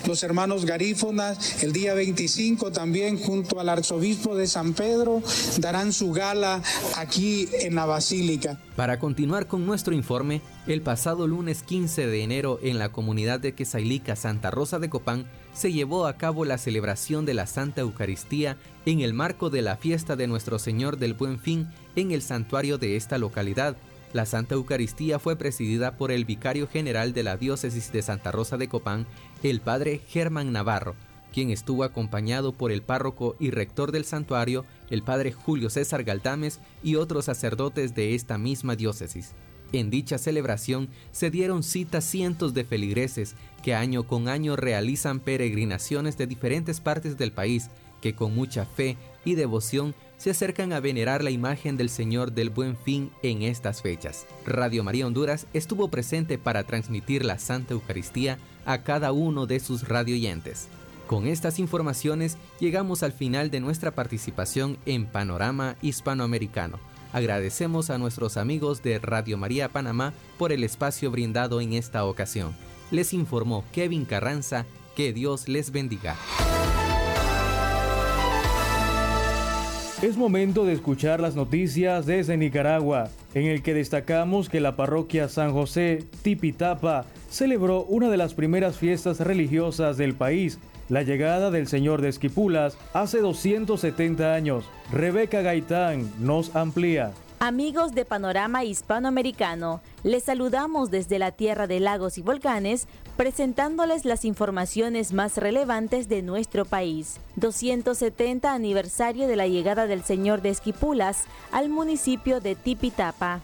Los hermanos garífonas el día 25 también junto al arzobispo de San Pedro darán su gala aquí en la Basílica. Para continuar con nuestro informe, el pasado lunes 15 de enero en la comunidad de Quesailica, Santa Rosa de Copán, se llevó a cabo la celebración de la Santa Eucaristía en el marco de la fiesta de Nuestro Señor del Buen Fin en el santuario de esta localidad. La Santa Eucaristía fue presidida por el vicario general de la diócesis de Santa Rosa de Copán, el padre Germán Navarro, quien estuvo acompañado por el párroco y rector del santuario, el padre Julio César Galdames y otros sacerdotes de esta misma diócesis. En dicha celebración se dieron cita cientos de feligreses que año con año realizan peregrinaciones de diferentes partes del país que con mucha fe y devoción se acercan a venerar la imagen del Señor del Buen Fin en estas fechas. Radio María Honduras estuvo presente para transmitir la Santa Eucaristía a cada uno de sus radioyentes. Con estas informaciones llegamos al final de nuestra participación en Panorama Hispanoamericano. Agradecemos a nuestros amigos de Radio María Panamá por el espacio brindado en esta ocasión. Les informó Kevin Carranza. Que Dios les bendiga. Es momento de escuchar las noticias desde Nicaragua, en el que destacamos que la parroquia San José Tipitapa celebró una de las primeras fiestas religiosas del país, la llegada del Señor de Esquipulas hace 270 años. Rebeca Gaitán nos amplía. Amigos de Panorama Hispanoamericano, les saludamos desde la tierra de lagos y volcanes, presentándoles las informaciones más relevantes de nuestro país. 270 aniversario de la llegada del Señor de Esquipulas al municipio de Tipitapa.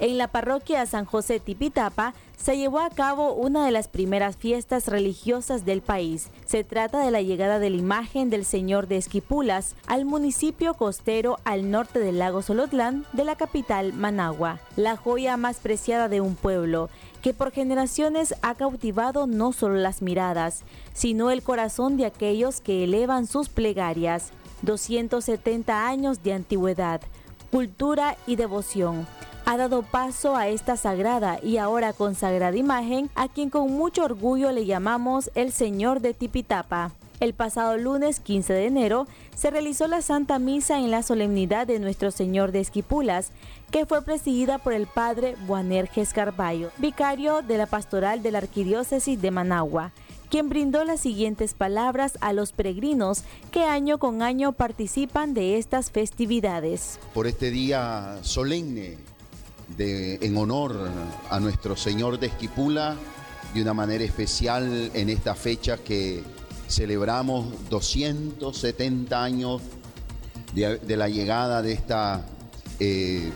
En la parroquia San José Tipitapa se llevó a cabo una de las primeras fiestas religiosas del país. Se trata de la llegada de la imagen del Señor de Esquipulas al municipio costero al norte del lago Solotlán de la capital Managua, la joya más preciada de un pueblo que por generaciones ha cautivado no solo las miradas, sino el corazón de aquellos que elevan sus plegarias. 270 años de antigüedad, cultura y devoción ha dado paso a esta sagrada y ahora consagrada imagen a quien con mucho orgullo le llamamos el Señor de Tipitapa. El pasado lunes 15 de enero se realizó la Santa Misa en la solemnidad de Nuestro Señor de Esquipulas, que fue presidida por el Padre Buanerges Carballo, vicario de la pastoral de la Arquidiócesis de Managua, quien brindó las siguientes palabras a los peregrinos que año con año participan de estas festividades. Por este día solemne en honor a nuestro Señor de Esquipula, de una manera especial en esta fecha que celebramos 270 años de, la llegada de esta eh,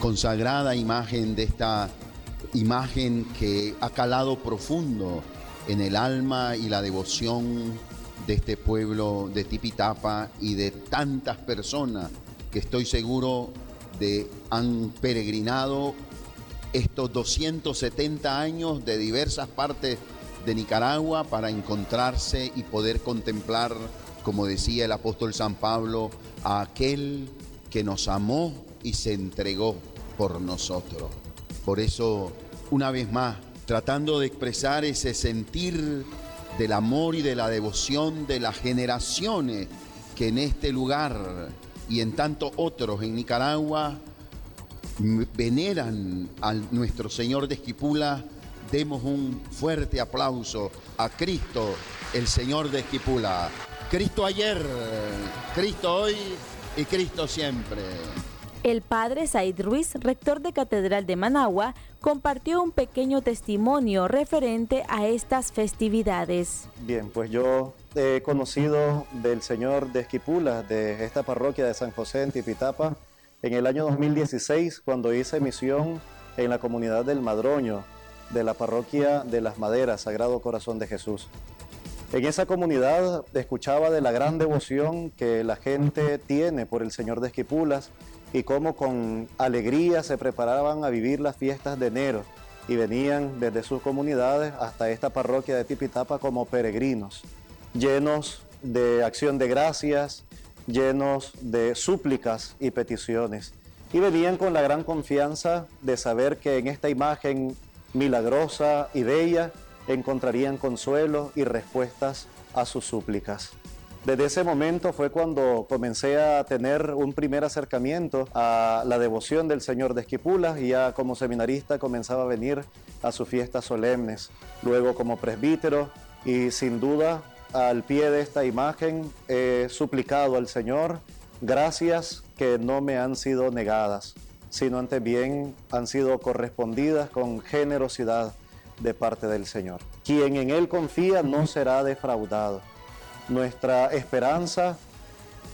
consagrada imagen, de esta imagen que ha calado profundo en el alma y la devoción de este pueblo de Tipitapa y de tantas personas que estoy seguro de, han peregrinado estos 270 años de diversas partes de Nicaragua para encontrarse y poder contemplar, como decía el apóstol San Pablo, a aquel que nos amó y se entregó por nosotros. Por eso, una vez más, tratando de expresar ese sentir del amor y de la devoción de las generaciones que en este lugar y en tantos otros en Nicaragua veneran a nuestro Señor de Esquipula, demos un fuerte aplauso a Cristo, el Señor de Esquipula. Cristo ayer, Cristo hoy y Cristo siempre. El padre Said Ruiz, rector de Catedral de Managua, compartió un pequeño testimonio referente a estas festividades. Bien, pues yo he conocido del señor de Esquipula, de esta parroquia de San José en Tipitapa, en el año 2016, cuando hice misión en la comunidad del Madroño, de la parroquia de las Maderas, Sagrado Corazón de Jesús. En esa comunidad escuchaba de la gran devoción que la gente tiene por el Señor de Esquipulas y cómo con alegría se preparaban a vivir las fiestas de enero y venían desde sus comunidades hasta esta parroquia de Tipitapa como peregrinos, llenos de acción de gracias, llenos de súplicas y peticiones. Y venían con la gran confianza de saber que en esta imagen milagrosa y bella encontrarían consuelo y respuestas a sus súplicas. Desde ese momento fue cuando comencé a tener un primer acercamiento a la devoción del Señor de Esquipulas y ya como seminarista comenzaba a venir a sus fiestas solemnes. Luego como presbítero y sin duda al pie de esta imagen he suplicado al Señor gracias que no me han sido negadas, sino antes bien han sido correspondidas con generosidad de parte del Señor. Quien en Él confía no será defraudado nuestra esperanza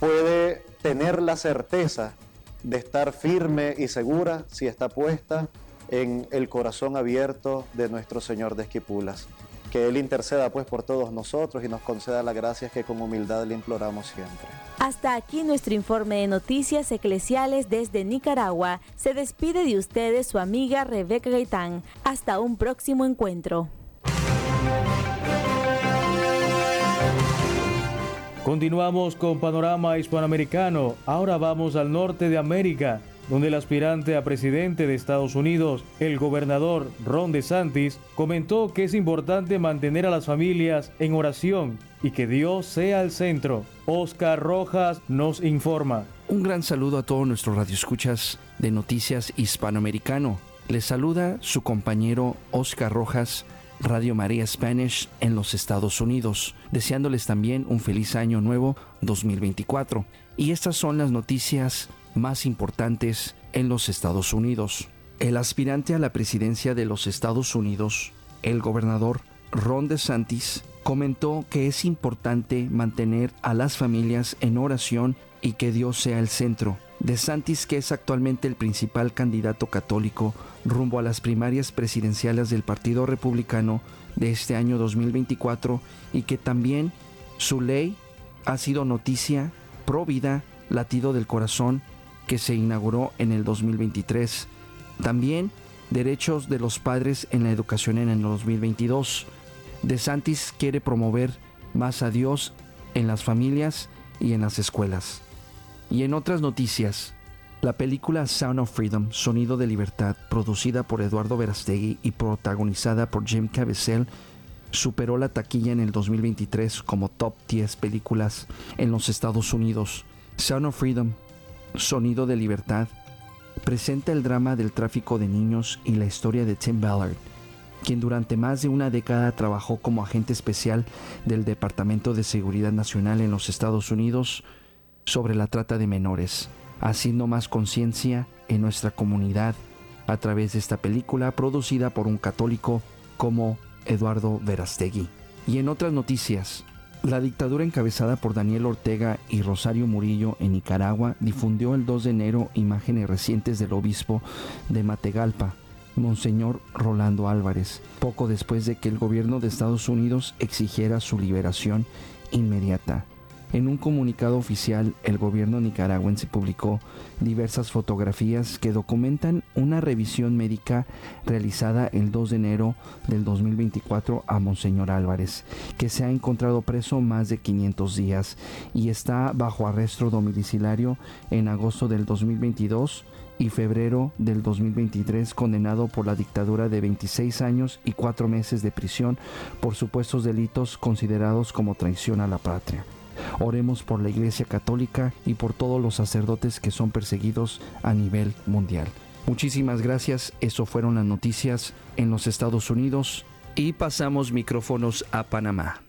puede tener la certeza de estar firme y segura si está puesta en el corazón abierto de nuestro Señor de Esquipulas. Que Él interceda pues por todos nosotros y nos conceda las gracias que con humildad le imploramos siempre. Hasta aquí nuestro informe de noticias eclesiales desde Nicaragua. Se despide de ustedes su amiga Rebeca Gaitán. Hasta un próximo encuentro. Continuamos con Panorama Hispanoamericano. Ahora vamos al norte de América, donde el aspirante a presidente de Estados Unidos, el gobernador Ron DeSantis, comentó que es importante mantener a las familias en oración y que Dios sea el centro. Oscar Rojas nos informa. Un gran saludo a todos nuestros radioescuchas de Noticias Hispanoamericano. Les saluda su compañero Oscar Rojas Radio María Spanish en los Estados Unidos, deseándoles también un feliz año nuevo 2024. Y estas son las noticias más importantes en los Estados Unidos. El aspirante a la presidencia de los Estados Unidos, el gobernador Ron DeSantis, comentó que es importante mantener a las familias en oración y que Dios sea el centro de Santis, que es actualmente el principal candidato católico rumbo a las primarias presidenciales del Partido Republicano de este año 2024 y que también su ley ha sido noticia pro vida, latido del corazón, que se inauguró en el 2023. También derechos de los padres en la educación en el 2022. De Santis quiere promover más a Dios en las familias y en las escuelas. Y en otras noticias, la película Sound of Freedom, Sonido de Libertad, producida por Eduardo Verastegui y protagonizada por Jim Caviezel, superó la taquilla en el 2023 como top 10 películas en los Estados Unidos. Sound of Freedom, Sonido de Libertad, presenta el drama del tráfico de niños y la historia de Tim Ballard, quien durante más de una década trabajó como agente especial del Departamento de Seguridad Nacional en los Estados Unidos, sobre la trata de menores, haciendo más conciencia en nuestra comunidad a través de esta película producida por un católico como Eduardo Verastegui. Y en otras noticias, la dictadura encabezada por Daniel Ortega y Rosario Murillo en Nicaragua difundió el 2 de enero imágenes recientes del obispo de Mategalpa, Monseñor Rolando Álvarez, poco después de que el gobierno de Estados Unidos exigiera su liberación inmediata. En un comunicado oficial, el gobierno nicaragüense publicó diversas fotografías que documentan una revisión médica realizada el 2 de enero del 2024 a Monseñor Álvarez, que se ha encontrado preso más de 500 días y está bajo arresto domiciliario en agosto del 2022 y febrero del 2023 condenado por la dictadura de 26 años y 4 meses de prisión por supuestos delitos considerados como traición a la patria. Oremos por la Iglesia Católica y por todos los sacerdotes que son perseguidos a nivel mundial. Muchísimas gracias, eso fueron las noticias en los Estados Unidos y pasamos micrófonos a Panamá.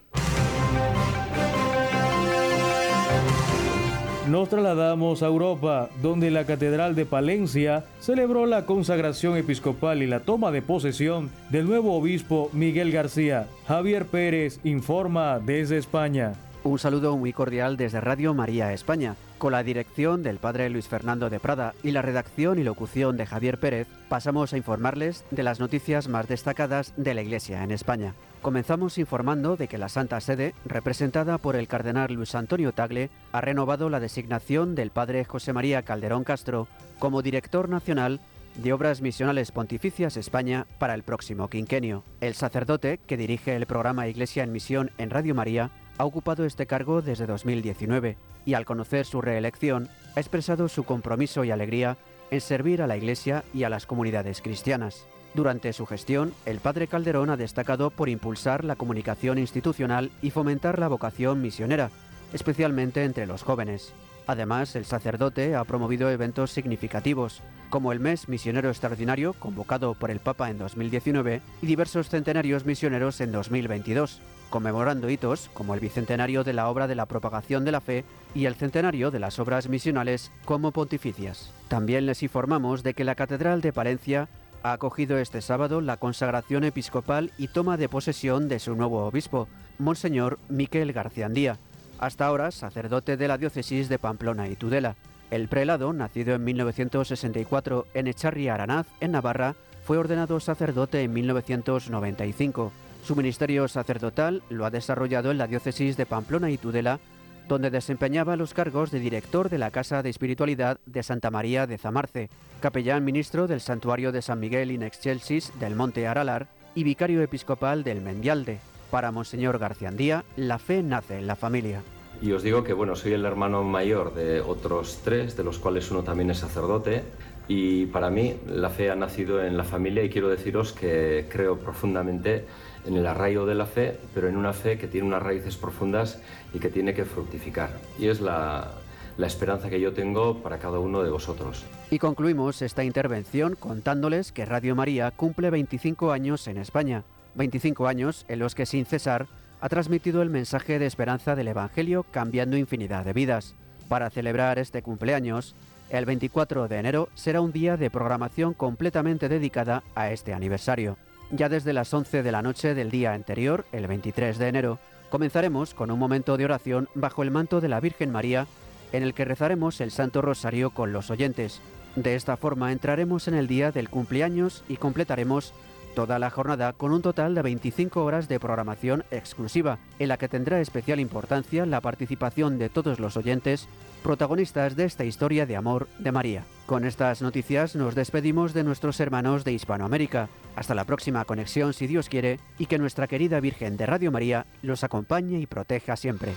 Nos trasladamos a Europa, donde la Catedral de Palencia celebró la consagración episcopal y la toma de posesión del nuevo obispo Miguel García. Javier Pérez informa desde España. Un saludo muy cordial desde Radio María España. Con la dirección del padre Luis Fernando de Prada y la redacción y locución de Javier Pérez, pasamos a informarles de las noticias más destacadas de la Iglesia en España. Comenzamos informando de que la Santa Sede, representada por el cardenal Luis Antonio Tagle, ha renovado la designación del padre José María Calderón Castro como director nacional de Obras Misionales Pontificias España para el próximo quinquenio. El sacerdote, que dirige el programa Iglesia en Misión en Radio María, ha ocupado este cargo desde 2019 y al conocer su reelección ha expresado su compromiso y alegría en servir a la Iglesia y a las comunidades cristianas. Durante su gestión, el padre Calderón ha destacado por impulsar la comunicación institucional y fomentar la vocación misionera, especialmente entre los jóvenes. Además, el sacerdote ha promovido eventos significativos, como el Mes Misionero Extraordinario, convocado por el Papa en 2019, y diversos centenarios misioneros en 2022, conmemorando hitos como el bicentenario de la obra de la propagación de la fe y el centenario de las obras misionales como pontificias. También les informamos de que la Catedral de Palencia ha acogido este sábado la consagración episcopal y toma de posesión de su nuevo obispo, Monseñor Miquel Garciandía, hasta ahora sacerdote de la diócesis de Pamplona y Tudela. El prelado, nacido en 1964 en Echarri Aranaz, en Navarra, fue ordenado sacerdote en 1995. Su ministerio sacerdotal lo ha desarrollado en la diócesis de Pamplona y Tudela, donde desempeñaba los cargos de director de la Casa de Espiritualidad de Santa María de Zamarce, capellán ministro del Santuario de San Miguel in Excelsis del Monte Aralar y vicario episcopal del Mendialde. Para Monseñor Garciandía, la fe nace en la familia. Y os digo que bueno, soy el hermano mayor de otros tres, de los cuales uno también es sacerdote. Y para mí la fe ha nacido en la familia y quiero deciros que creo profundamente en el arraigo de la fe, pero en una fe que tiene unas raíces profundas y que tiene que fructificar. Y es la, la esperanza que yo tengo para cada uno de vosotros. Y concluimos esta intervención contándoles que Radio María cumple 25 años en España 25 años en los que sin cesar ha transmitido el mensaje de esperanza del Evangelio cambiando infinidad de vidas. Para celebrar este cumpleaños, el 24 de enero será un día de programación completamente dedicada a este aniversario. Ya desde las 11 de la noche del día anterior, el 23 de enero, comenzaremos con un momento de oración bajo el manto de la Virgen María, en el que rezaremos el Santo Rosario con los oyentes. De esta forma entraremos en el día del cumpleaños y completaremos toda la jornada con un total de 25 horas de programación exclusiva, en la que tendrá especial importancia la participación de todos los oyentes protagonistas de esta historia de amor de María. Con estas noticias nos despedimos de nuestros hermanos de Hispanoamérica. Hasta la próxima conexión si Dios quiere y que nuestra querida Virgen de Radio María los acompañe y proteja siempre.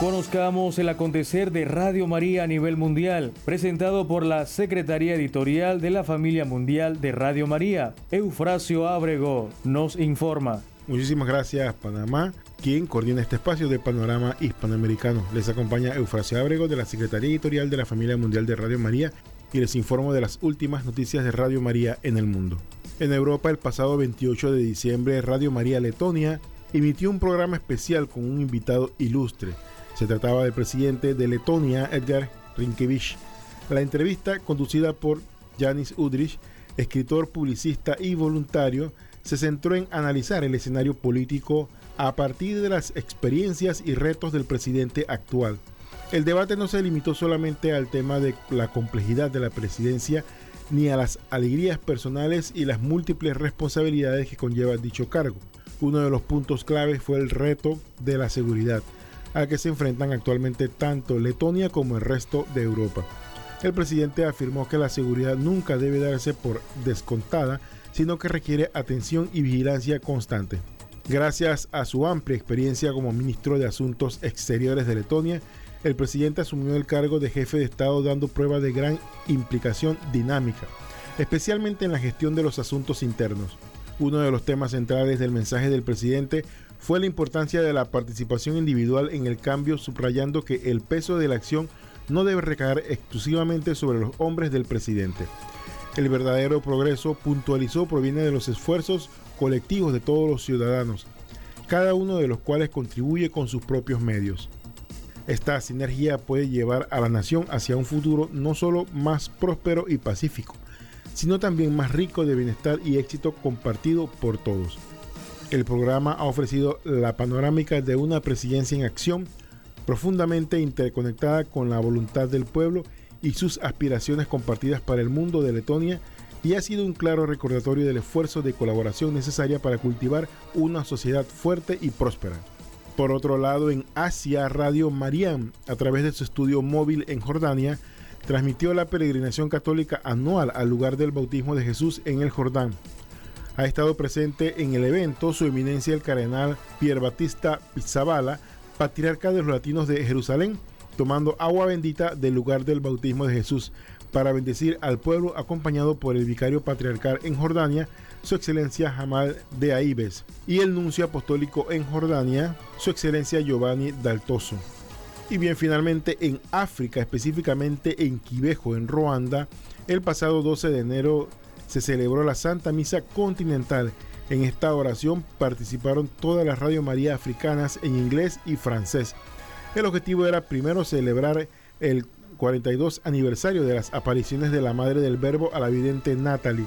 Conozcamos el acontecer de Radio María a nivel mundial, presentado por la Secretaría Editorial de la Familia Mundial de Radio María. Eufrasio Ábrego nos informa. Muchísimas gracias Panamá, quien coordina este espacio de panorama hispanoamericano. Les acompaña Eufrasio Ábrego de la Secretaría Editorial de la Familia Mundial de Radio María y les informo de las últimas noticias de Radio María en el mundo. En Europa el pasado 28 de diciembre Radio María Letonia emitió un programa especial con un invitado ilustre se trataba del presidente de Letonia, Edgar Rinkevich. La entrevista, conducida por Janis Udrich, escritor, publicista y voluntario, se centró en analizar el escenario político a partir de las experiencias y retos del presidente actual. El debate no se limitó solamente al tema de la complejidad de la presidencia, ni a las alegrías personales y las múltiples responsabilidades que conlleva dicho cargo. Uno de los puntos claves fue el reto de la seguridad, al que se enfrentan actualmente tanto Letonia como el resto de Europa. El presidente afirmó que la seguridad nunca debe darse por descontada, sino que requiere atención y vigilancia constante. Gracias a su amplia experiencia como ministro de Asuntos Exteriores de Letonia, el presidente asumió el cargo de jefe de Estado dando prueba de gran implicación dinámica, especialmente en la gestión de los asuntos internos. Uno de los temas centrales del mensaje del presidente fue la importancia de la participación individual en el cambio, subrayando que el peso de la acción no debe recaer exclusivamente sobre los hombres del presidente. El verdadero progreso, puntualizó, proviene de los esfuerzos colectivos de todos los ciudadanos, cada uno de los cuales contribuye con sus propios medios. Esta sinergia puede llevar a la nación hacia un futuro no solo más próspero y pacífico, sino también más rico de bienestar y éxito compartido por todos. El programa ha ofrecido la panorámica de una presidencia en acción profundamente interconectada con la voluntad del pueblo y sus aspiraciones compartidas para el mundo de Letonia y ha sido un claro recordatorio del esfuerzo de colaboración necesaria para cultivar una sociedad fuerte y próspera. Por otro lado, en Asia, Radio Mariam, a través de su estudio móvil en Jordania, transmitió la peregrinación católica anual al lugar del bautismo de Jesús en el Jordán. Ha estado presente en el evento su eminencia el cardenal Pier Batista Pizzabala, patriarca de los latinos de Jerusalén, tomando agua bendita del lugar del bautismo de Jesús para bendecir al pueblo acompañado por el vicario patriarcal en Jordania, su excelencia Jamal de Aibes, y el nuncio apostólico en Jordania, su excelencia Giovanni Daltoso. Y bien, finalmente en África, específicamente en Quibejo, en Ruanda, el pasado 12 de enero se celebró la Santa Misa Continental. En esta oración participaron todas las Radio María africanas en inglés y francés. El objetivo era primero celebrar el 42 aniversario de las apariciones de la Madre del Verbo a la vidente Natalie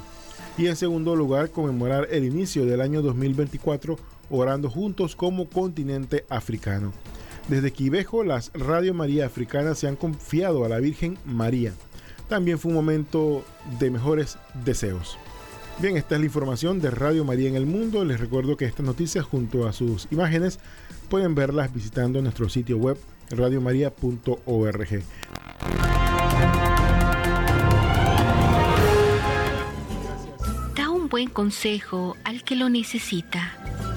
y en segundo lugar conmemorar el inicio del año 2024 orando juntos como continente africano. Desde Quibejo, las Radio María Africanas se han confiado a la Virgen María. También fue un momento de mejores deseos. Bien, esta es la información de Radio María en el mundo. Les recuerdo que estas noticias junto a sus imágenes pueden verlas visitando nuestro sitio web radiomaria.org. Da un buen consejo al que lo necesita